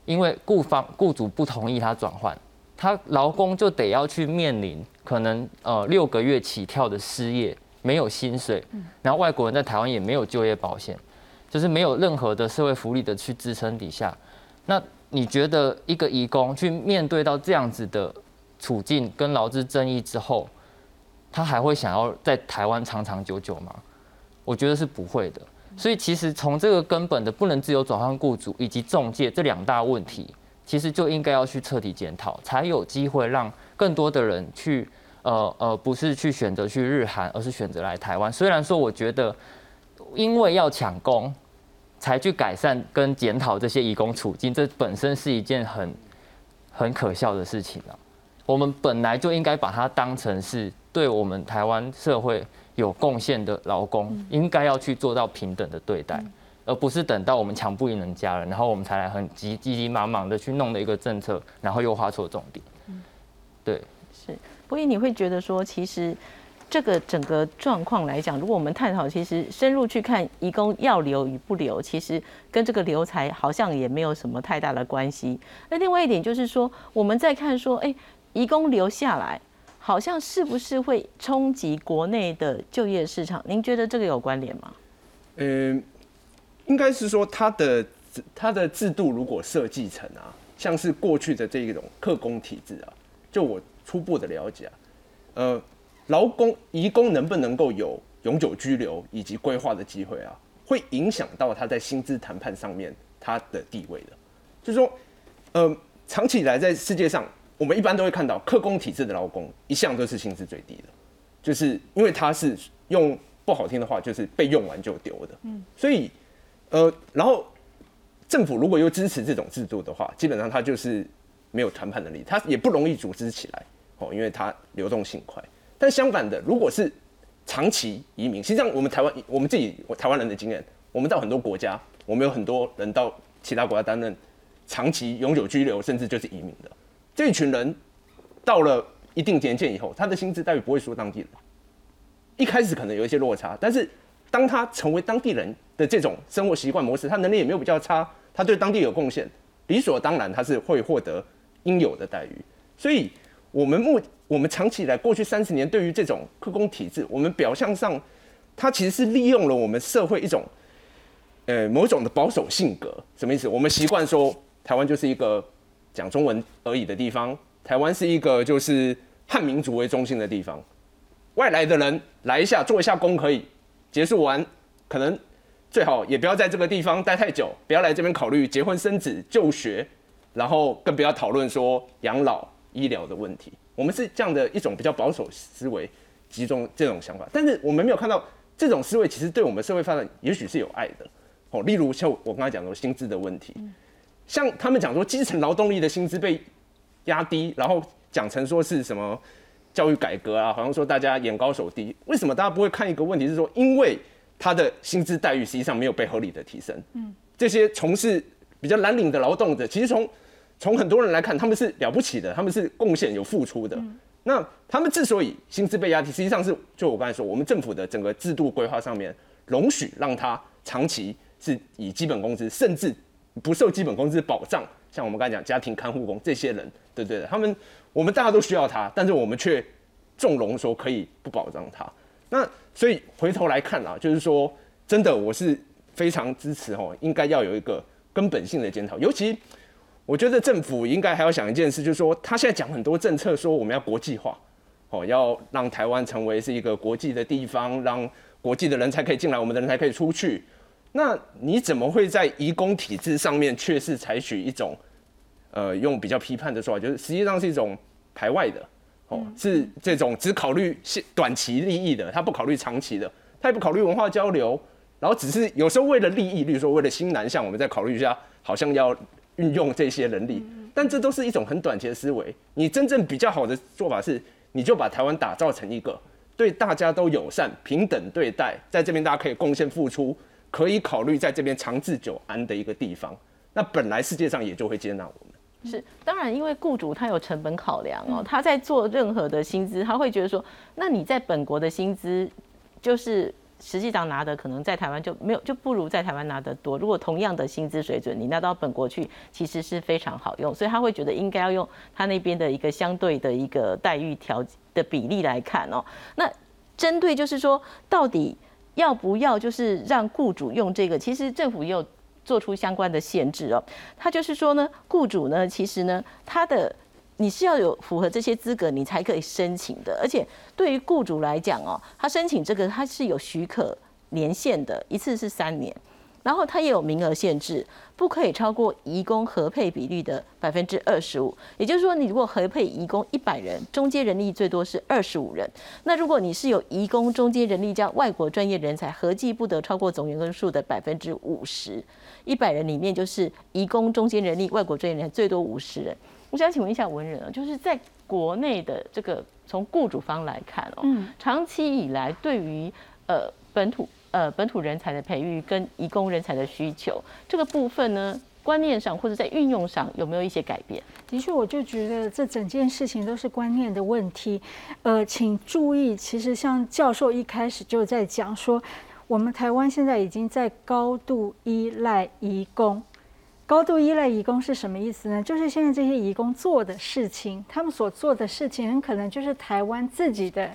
Speaker 5: 因为雇方雇主不同意他转换，他劳工就得要去面临可能呃六个月起跳的失业。没有薪水，然后外国人在台湾也没有就业保险，就是没有任何的社会福利的去支撑底下，那你觉得一个义工去面对到这样子的处境跟劳资争议之后，他还会想要在台湾长长久久吗？我觉得是不会的。所以其实从这个根本的不能自由转换雇主以及中介这两大问题，其实就应该要去彻底检讨，才有机会让更多的人去。呃呃，不是去选择去日韩，而是选择来台湾。虽然说，我觉得因为要抢工，才去改善跟检讨这些移工处境，这本身是一件很很可笑的事情啊。我们本来就应该把它当成是对我们台湾社会有贡献的劳工，应该要去做到平等的对待，而不是等到我们强不赢人家了，然后我们才来很急急急忙忙的去弄的一个政策，然后又画错重点。对。
Speaker 1: 是所以你会觉得说，其实这个整个状况来讲，如果我们探讨，其实深入去看，移工要留与不留，其实跟这个留才好像也没有什么太大的关系。那另外一点就是说，我们在看说，哎，移工留下来，好像是不是会冲击国内的就业市场？您觉得这个有关联吗？
Speaker 3: 嗯，应该是说，它的它的制度如果设计成啊，像是过去的这一种客工体制啊，就我。初步的了解啊，呃，劳工移工能不能够有永久居留以及规划的机会啊，会影响到他在薪资谈判上面他的地位的。就是说，呃，长期以来在世界上，我们一般都会看到客工体制的劳工一向都是薪资最低的，就是因为他是用不好听的话，就是被用完就丢的。嗯，所以，呃，然后政府如果又支持这种制度的话，基本上他就是没有谈判能力，他也不容易组织起来。哦，因为他流动性快，但相反的，如果是长期移民，实际上我们台湾我们自己台湾人的经验，我们到很多国家，我们有很多人到其他国家担任长期永久居留，甚至就是移民的这一群人，到了一定年限以后，他的薪资待遇不会输当地人。一开始可能有一些落差，但是当他成为当地人的这种生活习惯模式，他能力也没有比较差，他对当地有贡献，理所当然他是会获得应有的待遇。所以，我们目我们长期以来过去三十年对于这种科工体制，我们表象上，它其实是利用了我们社会一种，呃某种的保守性格。什么意思？我们习惯说台湾就是一个讲中文而已的地方，台湾是一个就是汉民族为中心的地方。外来的人来一下做一下工可以，结束完可能最好也不要在这个地方待太久，不要来这边考虑结婚生子、就学，然后更不要讨论说养老医疗的问题。我们是这样的一种比较保守思维集中这种想法，但是我们没有看到这种思维其实对我们社会发展也许是有爱的哦。例如像我刚才讲的薪资的问题，像他们讲说基层劳动力的薪资被压低，然后讲成说是什么？教育改革啊，好像说大家眼高手低，为什么大家不会看一个问题是说，因为他的薪资待遇实际上没有被合理的提升。嗯，这些从事比较蓝领的劳动者，其实从从很多人来看，他们是了不起的，他们是贡献有付出的。那他们之所以薪资被压低，实际上是就我刚才说，我们政府的整个制度规划上面容许让他长期是以基本工资，甚至不受基本工资保障，像我们刚才讲家庭看护工这些人，对不对？他们。我们大家都需要他，但是我们却纵容说可以不保障他。那所以回头来看啊，就是说真的，我是非常支持哦，应该要有一个根本性的检讨。尤其我觉得政府应该还要想一件事，就是说他现在讲很多政策，说我们要国际化，哦，要让台湾成为是一个国际的地方，让国际的人才可以进来，我们的人才可以出去。那你怎么会在移工体制上面却是采取一种呃用比较批判的说法，就是实际上是一种。排外的，哦，是这种只考虑短期利益的，他不考虑长期的，他也不考虑文化交流，然后只是有时候为了利益，例如说为了新南向，我们再考虑一下，好像要运用这些能力，但这都是一种很短期的思维。你真正比较好的做法是，你就把台湾打造成一个对大家都友善、平等对待，在这边大家可以贡献付出，可以考虑在这边长治久安的一个地方，那本来世界上也就会接纳我们。
Speaker 1: 是，当然，因为雇主他有成本考量哦，他在做任何的薪资，他会觉得说，那你在本国的薪资，就是实际上拿的可能在台湾就没有，就不如在台湾拿得多。如果同样的薪资水准，你拿到本国去，其实是非常好用，所以他会觉得应该要用他那边的一个相对的一个待遇条的比例来看哦。那针对就是说，到底要不要就是让雇主用这个？其实政府也有。做出相关的限制哦，他就是说呢，雇主呢，其实呢，他的你是要有符合这些资格，你才可以申请的。而且对于雇主来讲哦，他申请这个他是有许可年限的，一次是三年。然后它也有名额限制，不可以超过移工合配比率的百分之二十五。也就是说，你如果合配移工一百人，中间人力最多是二十五人。那如果你是有移工中间人力加外国专业人才，合计不得超过总员工数的百分之五十。一百人里面就是移工中间人力、外国专业人才最多五十人。我想请问一下文人啊，就是在国内的这个从雇主方来看哦，长期以来对于呃本土。呃，本土人才的培育跟移工人才的需求这个部分呢，观念上或者在运用上有没有一些改变？
Speaker 4: 的确，我就觉得这整件事情都是观念的问题。呃，请注意，其实像教授一开始就在讲说，我们台湾现在已经在高度依赖移工。高度依赖移工是什么意思呢？就是现在这些移工做的事情，他们所做的事情，很可能就是台湾自己的。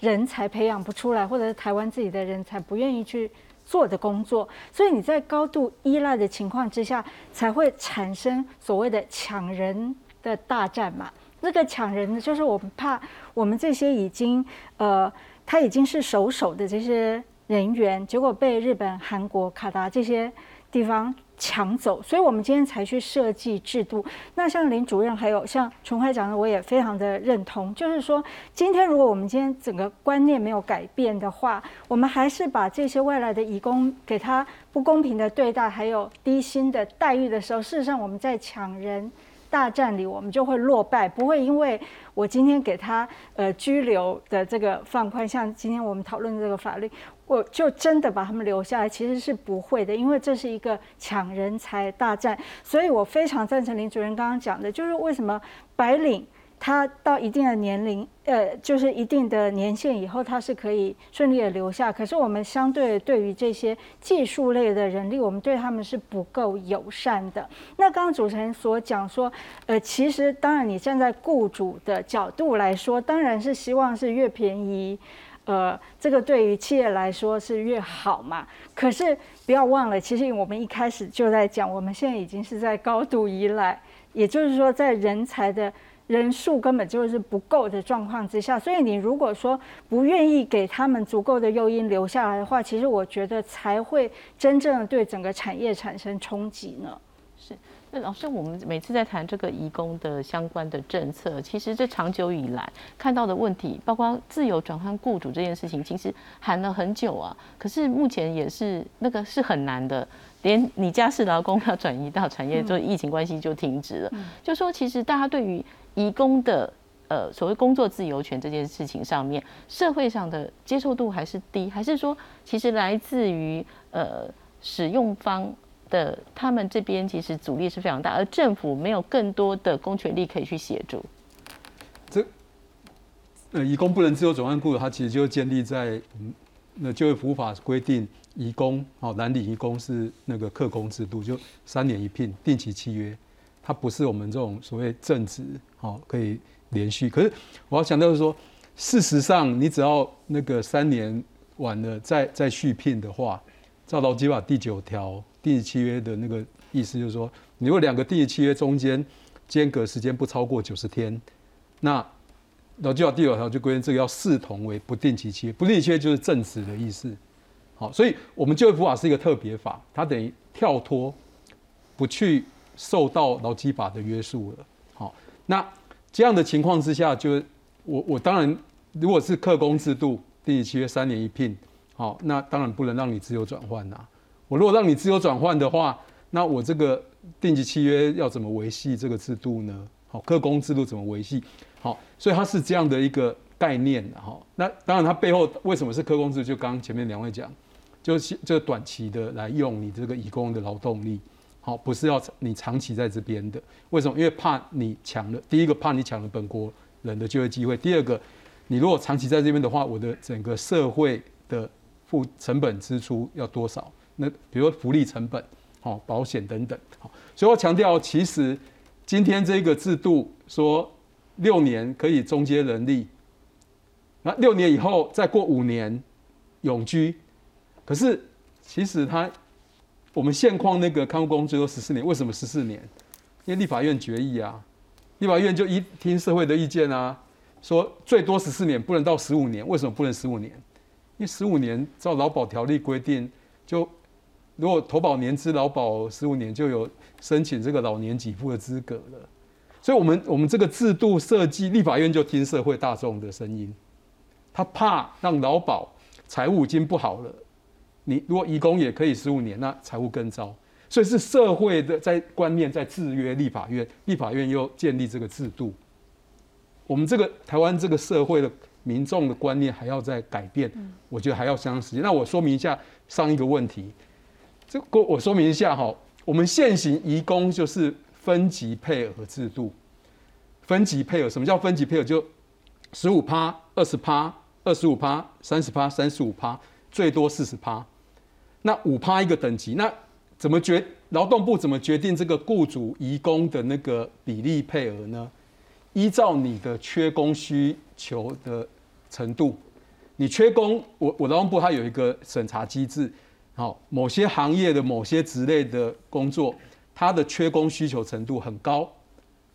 Speaker 4: 人才培养不出来，或者是台湾自己的人才不愿意去做的工作，所以你在高度依赖的情况之下，才会产生所谓的抢人的大战嘛。那个抢人呢，就是我们怕我们这些已经呃，他已经是熟手的这些人员，结果被日本、韩国、卡达这些地方。抢走，所以我们今天才去设计制度。那像林主任，还有像陈会长的，我也非常的认同。就是说，今天如果我们今天整个观念没有改变的话，我们还是把这些外来的义工给他不公平的对待，还有低薪的待遇的时候，事实上我们在抢人大战里我们就会落败，不会因为我今天给他呃拘留的这个放宽，像今天我们讨论的这个法律，我就真的把他们留下来，其实是不会的，因为这是一个抢人才大战。所以我非常赞成林主任刚刚讲的，就是为什么白领。他到一定的年龄，呃，就是一定的年限以后，他是可以顺利的留下。可是我们相对对于这些技术类的人力，我们对他们是不够友善的。那刚刚主持人所讲说，呃，其实当然你站在雇主的角度来说，当然是希望是越便宜，呃，这个对于企业来说是越好嘛。可是不要忘了，其实我们一开始就在讲，我们现在已经是在高度依赖，也就是说在人才的。人数根本就是不够的状况之下，所以你如果说不愿意给他们足够的诱因留下来的话，其实我觉得才会真正的对整个产业产生冲击呢。
Speaker 1: 是，那老师，我们每次在谈这个移工的相关的政策，其实这长久以来看到的问题，包括自由转换雇主这件事情，其实喊了很久啊。可是目前也是那个是很难的，连你家是劳工要转移到产业，就疫情关系就停止了。就说其实大家对于移工的呃所谓工作自由权这件事情上面，社会上的接受度还是低，还是说其实来自于呃使用方的他们这边其实阻力是非常大，而政府没有更多的公权力可以去协助。
Speaker 2: 这呃，移工不能自由转换雇主，它其实就建立在那就业服务法规定，移工哦蓝领移工是那个客工制度，就三年一聘，定期契约。它不是我们这种所谓正职，好可以连续。可是我要强调是说，事实上你只要那个三年完了再再续聘的话，照劳基法第九条定期契约的那个意思就是说，如果两个定期契约中间间隔时间不超过九十天，那劳基法第九条就规定这个要视同为不定期契约，不定期契约就是正职的意思。好，所以我们就业服法是一个特别法，它等于跳脱不去。受到劳基法的约束了，好，那这样的情况之下，就我我当然，如果是客工制度，定期契约三年一聘，好，那当然不能让你自由转换呐。我如果让你自由转换的话，那我这个定级契约要怎么维系这个制度呢？好，客工制度怎么维系？好，所以它是这样的一个概念的哈。那当然，它背后为什么是客工制？就刚前面两位讲，就是这短期的来用你这个以工的劳动力。好，不是要你长期在这边的，为什么？因为怕你抢了，第一个怕你抢了本国人的就业机会，第二个，你如果长期在这边的话，我的整个社会的付成本支出要多少？那比如说福利成本、好保险等等，好，所以我强调，其实今天这个制度说六年可以中接人力，那六年以后再过五年永居，可是其实它。我们现况那个看护工最多十四年，为什么十四年？因为立法院决议啊，立法院就一听社会的意见啊，说最多十四年，不能到十五年。为什么不能十五年？因为十五年照劳保条例规定，就如果投保年资劳保十五年，就有申请这个老年给付的资格了。所以，我们我们这个制度设计，立法院就听社会大众的声音，他怕让劳保财务已经不好了。你如果移工也可以十五年，那财务更糟。所以是社会的在观念在制约立法院，立法院又建立这个制度。我们这个台湾这个社会的民众的观念还要再改变，我觉得还要相当时间。那我说明一下上一个问题，这个我说明一下哈，我们现行移工就是分级配额制度，分级配额什么叫分级配额？就十五趴、二十趴、二十五趴、三十趴、三十五趴，最多四十趴。那五趴一个等级，那怎么决？劳动部怎么决定这个雇主移工的那个比例配额呢？依照你的缺工需求的程度，你缺工，我我劳动部它有一个审查机制，好，某些行业的某些职类的工作，它的缺工需求程度很高，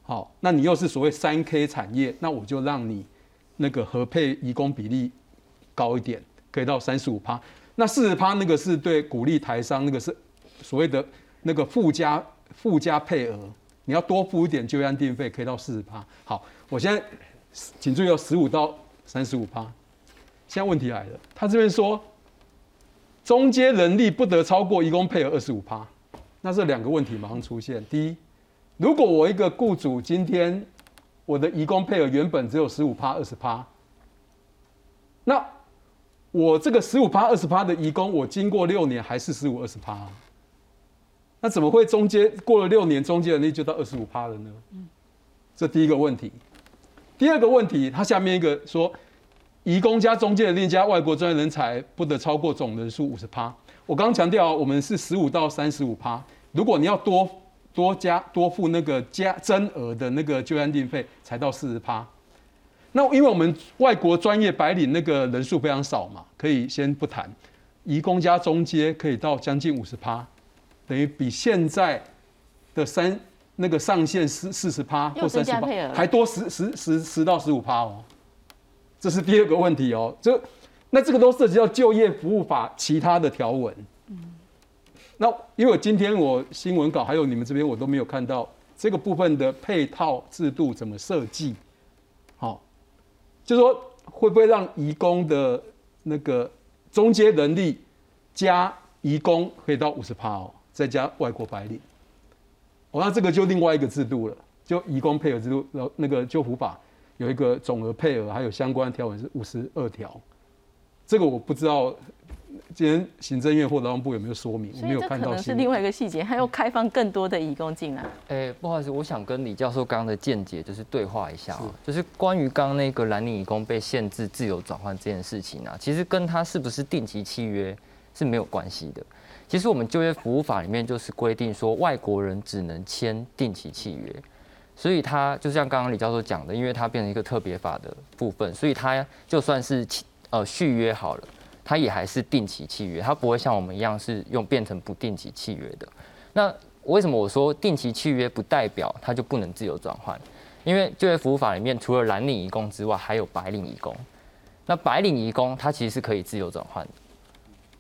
Speaker 2: 好，那你又是所谓三 K 产业，那我就让你那个合配移工比例高一点，可以到三十五趴。那四十趴那个是对鼓励台商，那个是所谓的那个附加附加配额，你要多付一点就业安定费，可以到四十趴。好，我现在请注意，有十五到三十五趴。现在问题来了，他这边说中间人力不得超过一共配额二十五趴，那这两个问题马上出现。第一，如果我一个雇主今天我的移工配额原本只有十五趴、二十趴，那我这个十五趴、二十趴的移工，我经过六年还是十五、二十趴，那怎么会中间过了六年，中间能力就到二十五趴了呢？这第一个问题。第二个问题，它下面一个说，移工加中介的另加外国专业人才不得超过总人数五十趴。我刚刚强调，我们是十五到三十五趴。如果你要多多加多付那个加增额的那个就安定费，才到四十趴。那因为我们外国专业白领那个人数非常少嘛，可以先不谈。移工加中介可以到将近五十趴，等于比现在的三那个上限四四十趴或三十趴还多十十十十到十五趴哦。这是第二个问题哦。这那这个都涉及到就业服务法其他的条文。那因为我今天我新闻稿还有你们这边我都没有看到这个部分的配套制度怎么设计。好。就说会不会让移工的那个中阶能力加移工可以到五十趴哦，再加外国白领，哦，那这个就另外一个制度了，就移工配合制度，然后那个救护法有一个总额配额，还有相关条文是五十二条，这个我不知道。今天行政院或劳动部有没有说明？我没有看到。
Speaker 1: 可能是另外一个细节，还要开放更多的义工进来。
Speaker 5: 哎，不好意思，我想跟李教授刚刚的见解就是对话一下啊，就是关于刚刚那个蓝领义工被限制自由转换这件事情啊，其实跟他是不是定期契约是没有关系的。其实我们就业服务法里面就是规定说，外国人只能签定期契约，所以他就像刚刚李教授讲的，因为它变成一个特别法的部分，所以他就算是呃续约好了。它也还是定期契约，它不会像我们一样是用变成不定期契约的。那为什么我说定期契约不代表它就不能自由转换？因为就业服务法里面除了蓝领移工之外，还有白领移工。那白领移工它其实是可以自由转换的。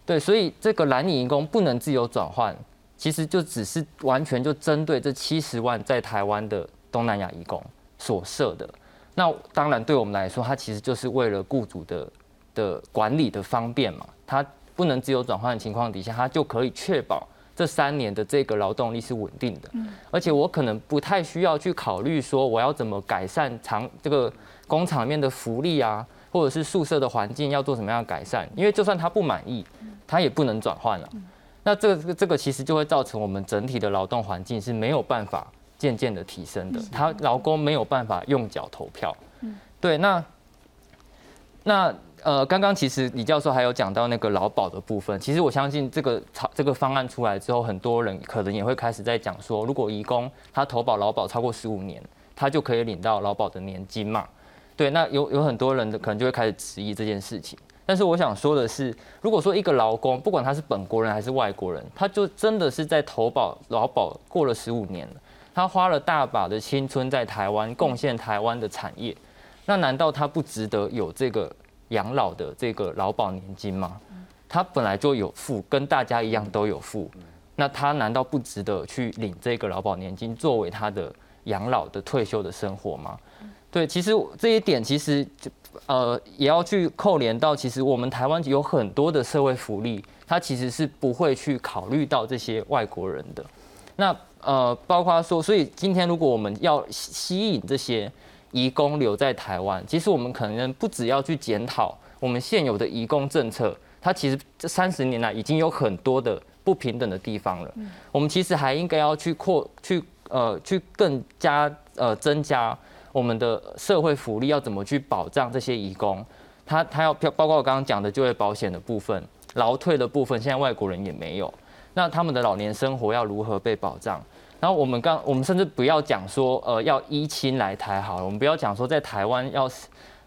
Speaker 5: 对，所以这个蓝领移工不能自由转换，其实就只是完全就针对这七十万在台湾的东南亚移工所设的。那当然对我们来说，它其实就是为了雇主的。的管理的方便嘛，它不能自由转换的情况底下，它就可以确保这三年的这个劳动力是稳定的。嗯，而且我可能不太需要去考虑说我要怎么改善厂这个工厂里面的福利啊，或者是宿舍的环境要做什么样的改善，因为就算他不满意，他也不能转换了。那这个这个其实就会造成我们整体的劳动环境是没有办法渐渐的提升的，他劳工没有办法用脚投票。嗯，对，那那。呃，刚刚其实李教授还有讲到那个劳保的部分，其实我相信这个超这个方案出来之后，很多人可能也会开始在讲说，如果移工他投保劳保超过十五年，他就可以领到劳保的年金嘛？对，那有有很多人的可能就会开始质疑这件事情。但是我想说的是，如果说一个劳工，不管他是本国人还是外国人，他就真的是在投保劳保过了十五年了，他花了大把的青春在台湾贡献台湾的产业，那难道他不值得有这个？养老的这个劳保年金吗？他本来就有付，跟大家一样都有付，那他难道不值得去领这个劳保年金作为他的养老的退休的生活吗？对，其实这一点其实就呃也要去扣连到，其实我们台湾有很多的社会福利，它其实是不会去考虑到这些外国人的。那呃，包括说，所以今天如果我们要吸引这些。移工留在台湾，其实我们可能不只要去检讨我们现有的移工政策，它其实这三十年来已经有很多的不平等的地方了。我们其实还应该要去扩去呃去更加呃增加我们的社会福利，要怎么去保障这些移工？他他要包括我刚刚讲的就业保险的部分、劳退的部分，现在外国人也没有，那他们的老年生活要如何被保障？然后我们刚，我们甚至不要讲说，呃，要依亲来台好了，我们不要讲说在台湾要，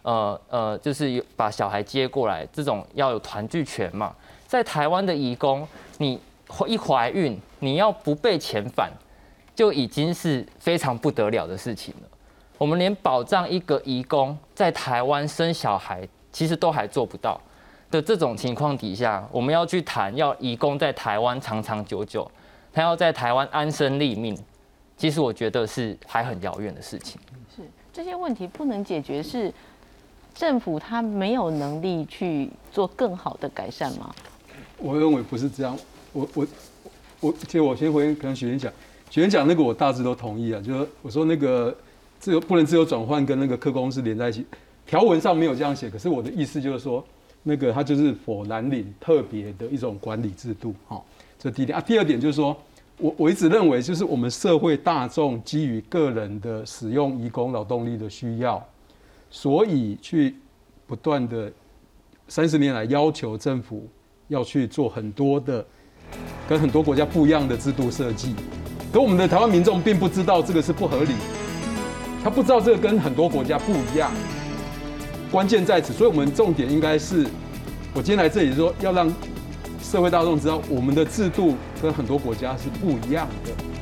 Speaker 5: 呃呃，就是把小孩接过来，这种要有团聚权嘛。在台湾的移工，你一怀孕，你要不被遣返，就已经是非常不得了的事情了。我们连保障一个移工在台湾生小孩，其实都还做不到的这种情况底下，我们要去谈要移工在台湾长长久久。他要在台湾安身立命，其实我觉得是还很遥远的事情。
Speaker 1: 是这些问题不能解决，是政府他没有能力去做更好的改善吗？
Speaker 2: 我认为不是这样。我我我，其实我先回可能许云讲，学员讲那个我大致都同意啊，就是我说那个自由不能自由转换跟那个客公司连在一起，条文上没有这样写，可是我的意思就是说，那个它就是否蓝领特别的一种管理制度，哈，这第一点啊。第二点就是说我我一直认为，就是我们社会大众基于个人的使用移工劳动力的需要，所以去不断的三十年来要求政府要去做很多的跟很多国家不一样的制度设计。可我们的台湾民众并不知道这个是不合理，他不知道这个跟很多国家不一样，关键在此，所以我们重点应该是，我今天来这里说要让社会大众知道，我们的制度跟很多国家是不一样的。